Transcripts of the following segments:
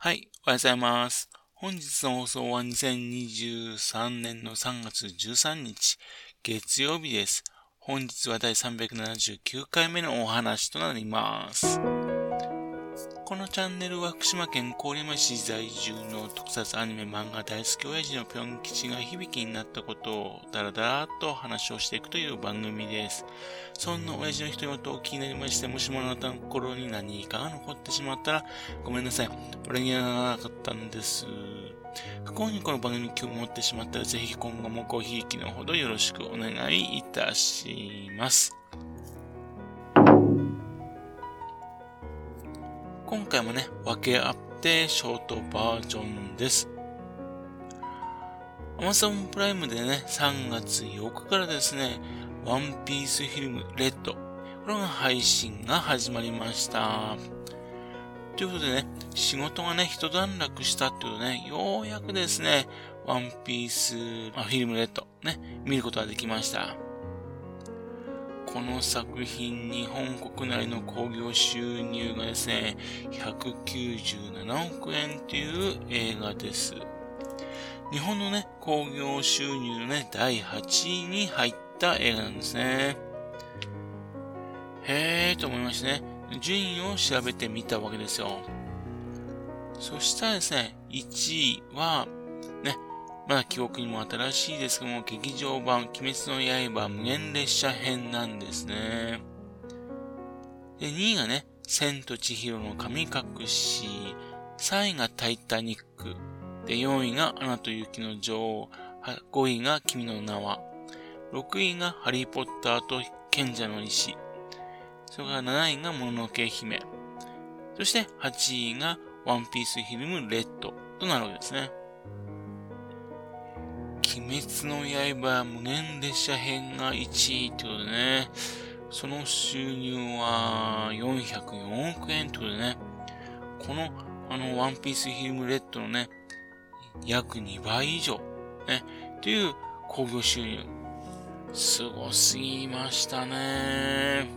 はい、おはようございます。本日の放送は2023年の3月13日、月曜日です。本日は第379回目のお話となります。このチャンネルは福島県郡山市在住の特撮アニメ漫画大好き親父のぴょん吉が響きになったことをダラダラっと話をしていくという番組です。そんな親父の独り言を気になりまして、もしもあなたの心に何かが残ってしまったらごめんなさい。俺にはならなかったんです。不幸にこの番組に興味持ってしまったらぜひ今後もごひいきのほどよろしくお願いいたします。今回もね、分け合ってショートバージョンです。Amazon プライムでね、3月8日からですね、ワンピースフィルムレッド、これが配信が始まりました。ということでね、仕事がね、一段落したってことね、ようやくですね、ワンピース、まあ、フィルムレッド、ね、見ることができました。この作品、日本国内の興行収入がですね、197億円という映画です。日本のね、興行収入のね、第8位に入った映画なんですね。へえーと思いましてね、順位を調べてみたわけですよ。そしたらですね、1位は、ね、まだ記憶にも新しいですけども、劇場版鬼滅の刃無限列車編なんですね。で、2位がね、千と千尋の神隠し、3位がタイタニック、で、4位がアナと雪の女王、5位が君の名は、6位がハリーポッターと賢者の石、それから7位がもののけ姫、そして8位がワンピースフィルムレッドとなるわけですね。鬼滅の刃無限列車編が1位ってことでね、その収入は404億円ってことでね、このあのワンピースフィルムレッドのね、約2倍以上、ね、っていう興行収入。すごすぎましたね。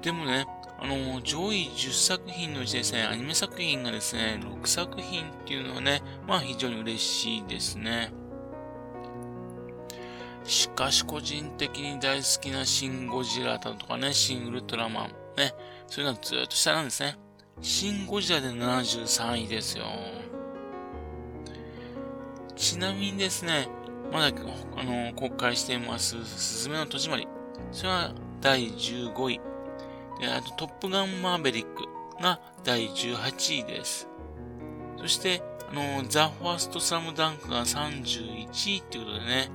でもね、あの、上位10作品のうちですね、アニメ作品がですね、6作品っていうのはね、まあ非常に嬉しいですね。しかし個人的に大好きなシン・ゴジラだとかね、シン・ウルトラマン、ね、そういうのはずっと下なんですね。シン・ゴジラで73位ですよ。ちなみにですね、まだ、あの、公開しています、すずめの戸締まり。それは第15位。で、あと、トップガンマーベリックが第18位です。そして、あの、ザ・ファースト・サム・ダンクが31位っていうことでね、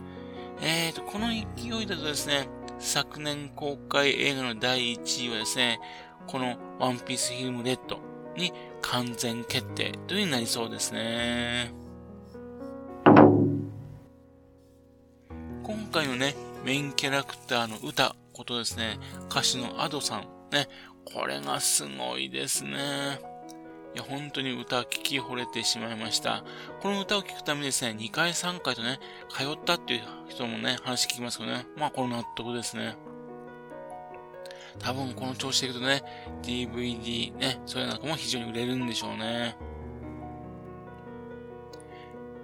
えーと、この勢いだとですね、昨年公開映画の第1位はですね、このワンピースフィルムレッドに完全決定というになりそうですね。今回のね、メインキャラクターの歌ことですね、歌手のアドさんね、これがすごいですね。本当に歌聴き惚れてしまいました。この歌を聴くためにですね、2回3回とね、通ったっていう人もね、話聞きますけどね。まあ、この納得ですね。多分この調子でいくとね、DVD ね、そういうのも非常に売れるんでしょうね。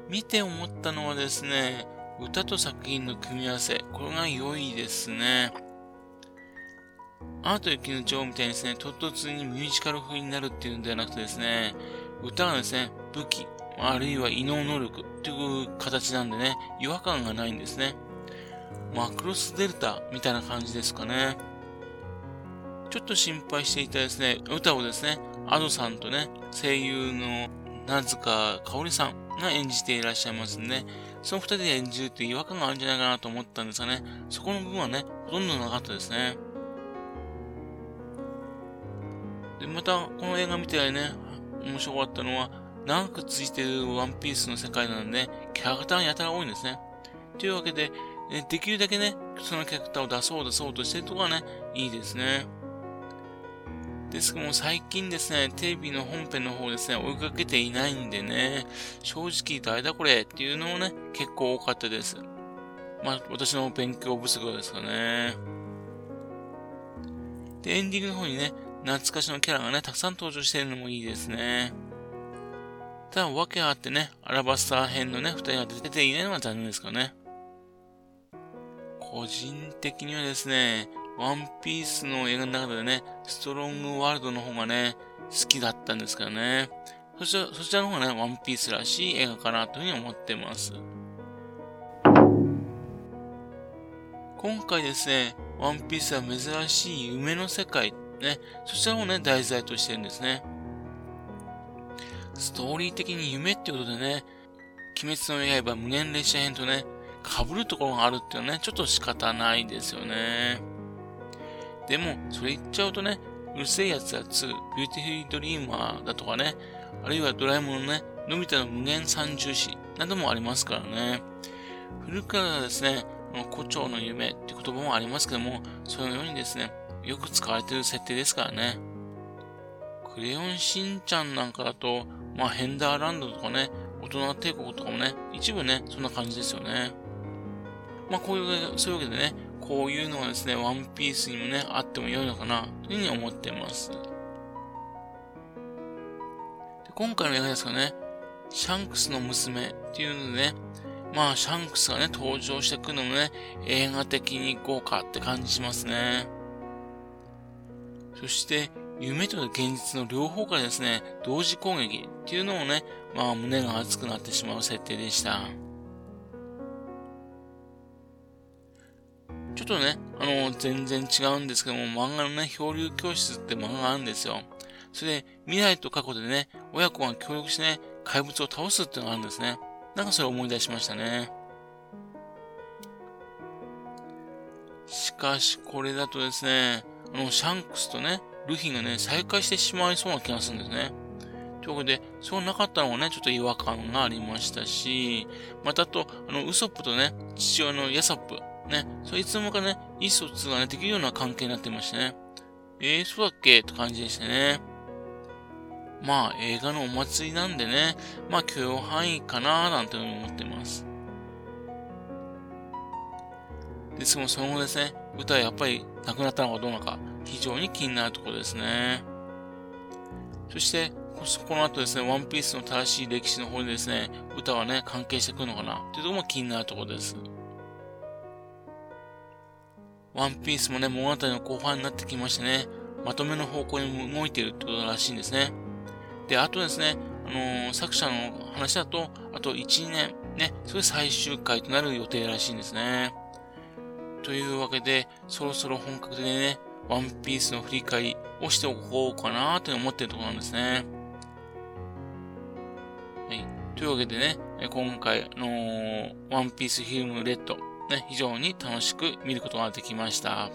見て思ったのはですね、歌と作品の組み合わせ、これが良いですね。アート雪の女王みたいにですね、唐突にミュージカル風になるっていうんではなくてですね、歌がですね、武器、あるいは異能能力という形なんでね、違和感がないんですね。マクロスデルタみたいな感じですかね。ちょっと心配していたですね、歌をですね、アドさんとね、声優の名塚香織さんが演じていらっしゃいますんで、その二人で演じるって違和感があるんじゃないかなと思ったんですがね、そこの部分はね、ほとんどなかったですね。で、また、この映画見てね、面白かったのは、長く続いているワンピースの世界なので、キャラクターがやたら多いんですね。というわけで、できるだけね、そのキャラクターを出そう出そうとしてるとこがね、いいですね。ですけども最近ですね、テレビの本編の方ですね、追いかけていないんでね、正直誰だこれっていうのもね、結構多かったです。まあ、私の勉強不足ですかね。で、エンディングの方にね、懐かしのキャラがね、たくさん登場しているのもいいですね。ただ、訳あってね、アラバスター編のね、二人が出ていないのが残念ですかね。個人的にはですね、ワンピースの映画の中でね、ストロングワールドの方がね、好きだったんですけどね。そちら、そちらの方がね、ワンピースらしい映画かなというふうに思ってます。今回ですね、ワンピースは珍しい夢の世界、ね、そちらをね、題材としてるんですね。ストーリー的に夢ってことでね、鬼滅の刃無限列車編とね、被るところがあるっていうのはね、ちょっと仕方ないですよね。でも、それ言っちゃうとね、うる星やつら2、ビューティフルドリーマーだとかね、あるいはドラえもんのね、のび太の夢幻三剣士などもありますからね。古くからですね、胡蝶の夢って言葉もありますけども、そのようにですね、よく使われてる設定ですからね。クレヨンしんちゃんなんかだと、まあヘンダーランドとかね、大人帝国とかもね、一部ね、そんな感じですよね。まあこういう、そういうわけでね、こういうのがですね、ワンピースにもね、あっても良いのかな、というふうに思ってます。で今回の映画ですかね、シャンクスの娘っていうのでね、まあ、シャンクスがね、登場してくるのもね、映画的に豪華って感じしますね。そして、夢と現実の両方からですね、同時攻撃っていうのもね、まあ、胸が熱くなってしまう設定でした。ちょっとね、あの、全然違うんですけども、漫画のね、漂流教室って漫画があるんですよ。それで、未来と過去でね、親子が協力してね、怪物を倒すっていうのがあるんですね。なんかそれを思い出しましたね。しかし、これだとですね、の、シャンクスとね、ルフィがね、再会してしまいそうな気がするんですね。というわけで、そうなかったのがね、ちょっと違和感がありましたし、またと、あの、ウソップとね、父親のヤサップ、ね、そいつもかね、意思疎通がね、できるような関係になってましてね。えー、そうだっけって感じでしたね。まあ、映画のお祭りなんでね、まあ、許容範囲かなーなんて思ってます。ですが、その後ですね、歌はやっぱり亡くなったのかどうなのか、非常に気になるところですね。そして、この後ですね、ワンピースの正しい歴史の方にですね、歌はね、関係してくるのかな、というところも気になるところです。ワンピースもね、物語の後半になってきましてね、まとめの方向に動いているってことらしいんですね。で、あとですね、あのー、作者の話だと、あと1、2年、ね、それ最終回となる予定らしいんですね。というわけで、そろそろ本格的にね、ワンピースの振り返りをしておこうかなと思ってるところなんですね。はい。というわけでね、今回、の、ワンピースフィルムレッド、ね、非常に楽しく見ることができました。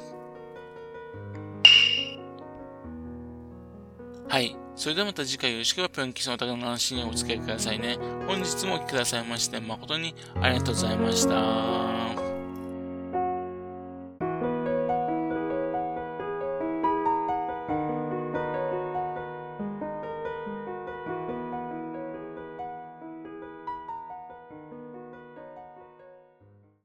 はい。それではまた次回よろしければぴょん吉のお宅の安心にお付き合いくださいね。本日もお聴きくださいまして誠にありがとうございました。